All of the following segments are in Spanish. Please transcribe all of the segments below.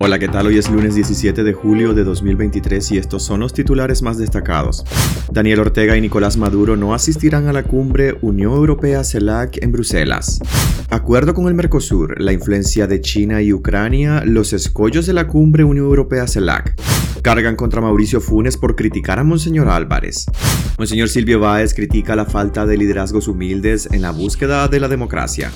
Hola, ¿qué tal? Hoy es lunes 17 de julio de 2023 y estos son los titulares más destacados. Daniel Ortega y Nicolás Maduro no asistirán a la cumbre Unión Europea-CELAC en Bruselas. Acuerdo con el Mercosur, la influencia de China y Ucrania, los escollos de la cumbre Unión Europea-CELAC. Cargan contra Mauricio Funes por criticar a Monseñor Álvarez. Monseñor Silvio Báez critica la falta de liderazgos humildes en la búsqueda de la democracia.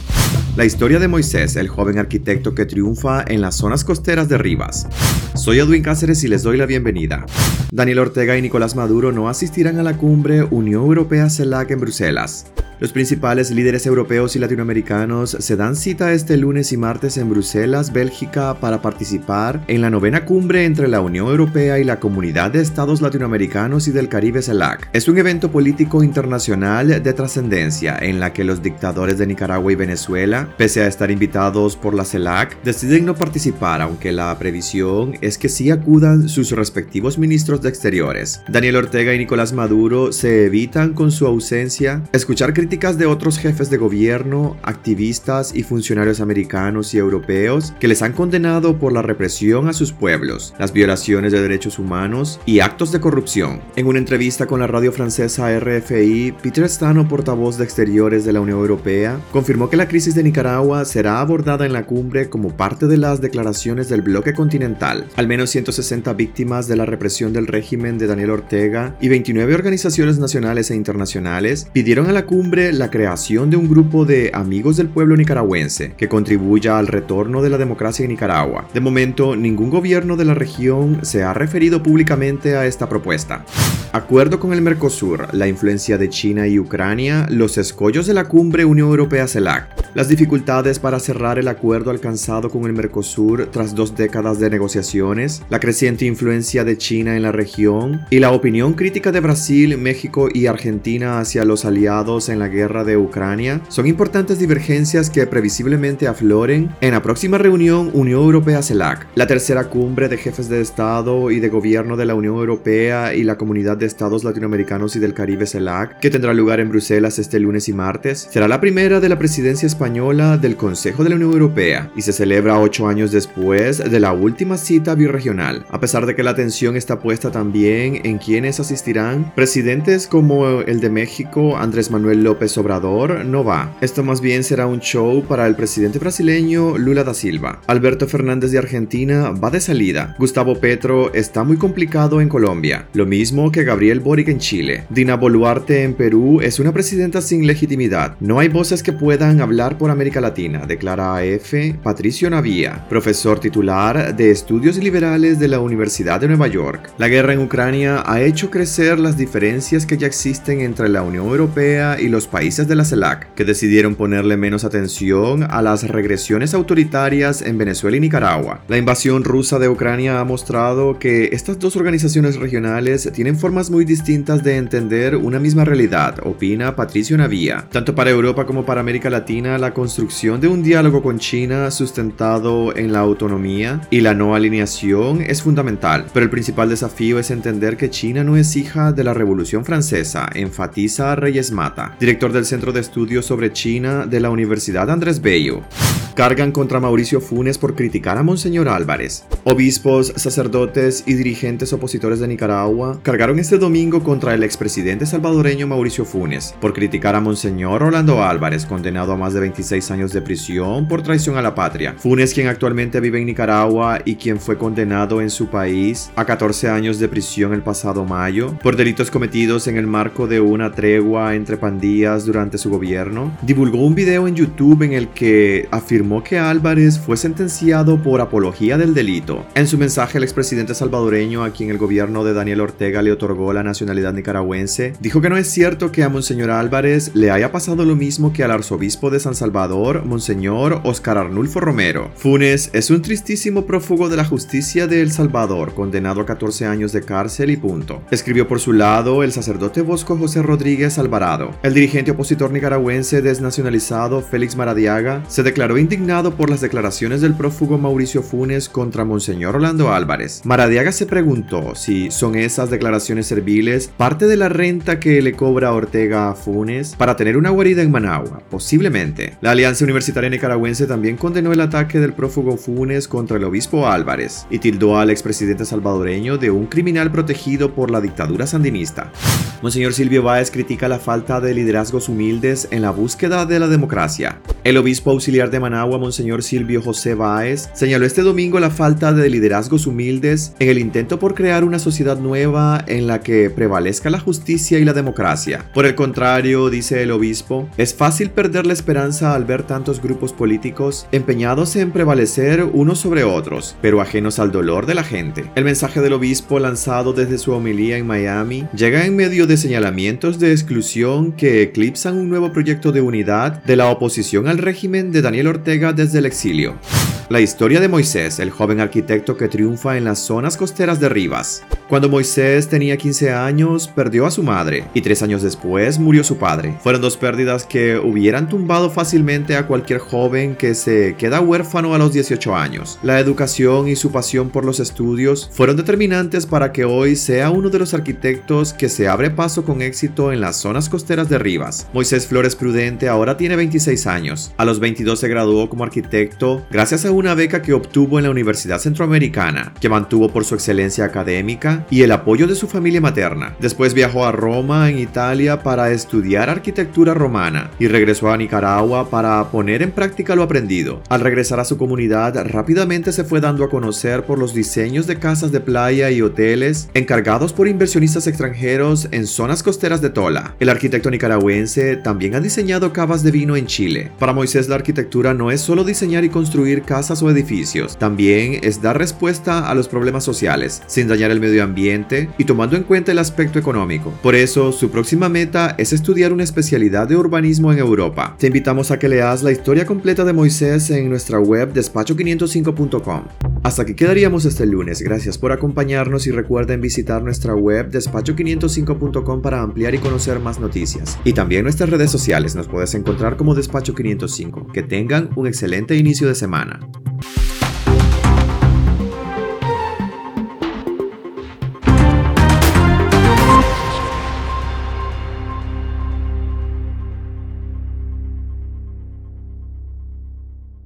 La historia de Moisés, el joven arquitecto que triunfa en las zonas costeras de Rivas. Soy Edwin Cáceres y les doy la bienvenida. Daniel Ortega y Nicolás Maduro no asistirán a la cumbre Unión Europea-CELAC en Bruselas. Los principales líderes europeos y latinoamericanos se dan cita este lunes y martes en Bruselas, Bélgica, para participar en la novena cumbre entre la Unión Europea y la Comunidad de Estados Latinoamericanos y del Caribe CELAC. Es un evento político internacional de trascendencia en la que los dictadores de Nicaragua y Venezuela, pese a estar invitados por la CELAC, deciden no participar, aunque la previsión es que sí acudan sus respectivos ministros de Exteriores. Daniel Ortega y Nicolás Maduro se evitan con su ausencia escuchar críticas de otros jefes de gobierno, activistas y funcionarios americanos y europeos que les han condenado por la represión a sus pueblos, las violaciones de derechos humanos y actos de corrupción. En una entrevista con la radio francesa RFI, Peter Stano, portavoz de Exteriores de la Unión Europea, confirmó que la crisis de Nicaragua será abordada en la cumbre como parte de las declaraciones del bloque continental. Al menos 160 víctimas de la represión del régimen de Daniel Ortega y 29 organizaciones nacionales e internacionales pidieron a la cumbre la creación de un grupo de amigos del pueblo nicaragüense que contribuya al retorno de la democracia en Nicaragua. De momento, ningún gobierno de la región se ha referido públicamente a esta propuesta. Acuerdo con el Mercosur, la influencia de China y Ucrania, los escollos de la cumbre Unión Europea-CELAC. Las dificultades para cerrar el acuerdo alcanzado con el Mercosur tras dos décadas de negociaciones, la creciente influencia de China en la región y la opinión crítica de Brasil, México y Argentina hacia los aliados en la guerra de Ucrania son importantes divergencias que previsiblemente afloren en la próxima reunión Unión Europea-CELAC, la tercera cumbre de jefes de Estado y de gobierno de la Unión Europea y la Comunidad de Estados Latinoamericanos y del Caribe CELAC, que tendrá lugar en Bruselas este lunes y martes, será la primera de la presidencia española del Consejo de la Unión Europea y se celebra ocho años después de la última cita birregional. A pesar de que la atención está puesta también en quienes asistirán, presidentes como el de México, Andrés Manuel López Obrador, no va. Esto más bien será un show para el presidente brasileño Lula da Silva. Alberto Fernández de Argentina va de salida. Gustavo Petro está muy complicado en Colombia. Lo mismo que Gabriel Boric en Chile. Dina Boluarte en Perú es una presidenta sin legitimidad. No hay voces que puedan hablar por América Latina, declara AF Patricio Navía, profesor titular de Estudios Liberales de la Universidad de Nueva York. La guerra en Ucrania ha hecho crecer las diferencias que ya existen entre la Unión Europea y los países de la CELAC, que decidieron ponerle menos atención a las regresiones autoritarias en Venezuela y Nicaragua. La invasión rusa de Ucrania ha mostrado que estas dos organizaciones regionales tienen formas muy distintas de entender una misma realidad, opina Patricio Navía. Tanto para Europa como para América Latina, la construcción de un diálogo con China sustentado en la autonomía y la no alineación es fundamental, pero el principal desafío es entender que China no es hija de la Revolución Francesa, enfatiza Reyes Mata, director del Centro de Estudios sobre China de la Universidad Andrés Bello cargan contra Mauricio Funes por criticar a Monseñor Álvarez. Obispos, sacerdotes y dirigentes opositores de Nicaragua cargaron este domingo contra el expresidente salvadoreño Mauricio Funes por criticar a Monseñor Orlando Álvarez, condenado a más de 26 años de prisión por traición a la patria. Funes, quien actualmente vive en Nicaragua y quien fue condenado en su país a 14 años de prisión el pasado mayo por delitos cometidos en el marco de una tregua entre pandillas durante su gobierno, divulgó un video en YouTube en el que afirmó que Álvarez fue sentenciado por apología del delito. En su mensaje, el expresidente salvadoreño, a quien el gobierno de Daniel Ortega le otorgó la nacionalidad nicaragüense, dijo que no es cierto que a Monseñor Álvarez le haya pasado lo mismo que al arzobispo de San Salvador, Monseñor Oscar Arnulfo Romero. Funes es un tristísimo prófugo de la justicia de El Salvador, condenado a 14 años de cárcel y punto. Escribió por su lado el sacerdote Bosco José Rodríguez Alvarado. El dirigente dirigente opositor nicaragüense desnacionalizado Félix Maradiaga se declaró indignado por las declaraciones del prófugo Mauricio Funes contra Monseñor Orlando Álvarez. Maradiaga se preguntó si son esas declaraciones serviles parte de la renta que le cobra Ortega a Funes para tener una guarida en Managua, posiblemente. La Alianza Universitaria Nicaragüense también condenó el ataque del prófugo Funes contra el obispo Álvarez y tildó al expresidente salvadoreño de un criminal protegido por la dictadura sandinista. Monseñor Silvio Báez critica la falta de humildes en la búsqueda de la democracia. El obispo auxiliar de Managua, Monseñor Silvio José Báez, señaló este domingo la falta de liderazgos humildes en el intento por crear una sociedad nueva en la que prevalezca la justicia y la democracia. Por el contrario, dice el obispo, es fácil perder la esperanza al ver tantos grupos políticos empeñados en prevalecer unos sobre otros, pero ajenos al dolor de la gente. El mensaje del obispo lanzado desde su homilía en Miami llega en medio de señalamientos de exclusión que eclipsan un nuevo proyecto de unidad de la oposición al régimen de Daniel Ortega desde el exilio. La historia de Moisés, el joven arquitecto que triunfa en las zonas costeras de Rivas. Cuando Moisés tenía 15 años, perdió a su madre y tres años después murió su padre. Fueron dos pérdidas que hubieran tumbado fácilmente a cualquier joven que se queda huérfano a los 18 años. La educación y su pasión por los estudios fueron determinantes para que hoy sea uno de los arquitectos que se abre paso con éxito en las zonas costeras de Rivas. Moisés Flores Prudente ahora tiene 26 años. A los 22 se graduó como arquitecto gracias a una beca que obtuvo en la Universidad Centroamericana, que mantuvo por su excelencia académica y el apoyo de su familia materna. Después viajó a Roma, en Italia, para estudiar arquitectura romana y regresó a Nicaragua para poner en práctica lo aprendido. Al regresar a su comunidad, rápidamente se fue dando a conocer por los diseños de casas de playa y hoteles encargados por inversionistas extranjeros en zonas costeras de Tola. El arquitecto nicaragüense también ha diseñado cavas de vino en Chile. Para Moisés la arquitectura no es solo diseñar y construir casas o edificios, también es dar respuesta a los problemas sociales, sin dañar el medio ambiente y tomando en cuenta el aspecto económico. Por eso, su próxima meta es estudiar una especialidad de urbanismo en Europa. Te invitamos a que leas la historia completa de Moisés en nuestra web despacho505.com. Hasta aquí quedaríamos este lunes. Gracias por acompañarnos y recuerden visitar nuestra web despacho505.com para ampliar y conocer más noticias. Y también nuestras redes sociales nos puedes encontrar como Despacho 505. Que tengan un excelente inicio de semana. Bye.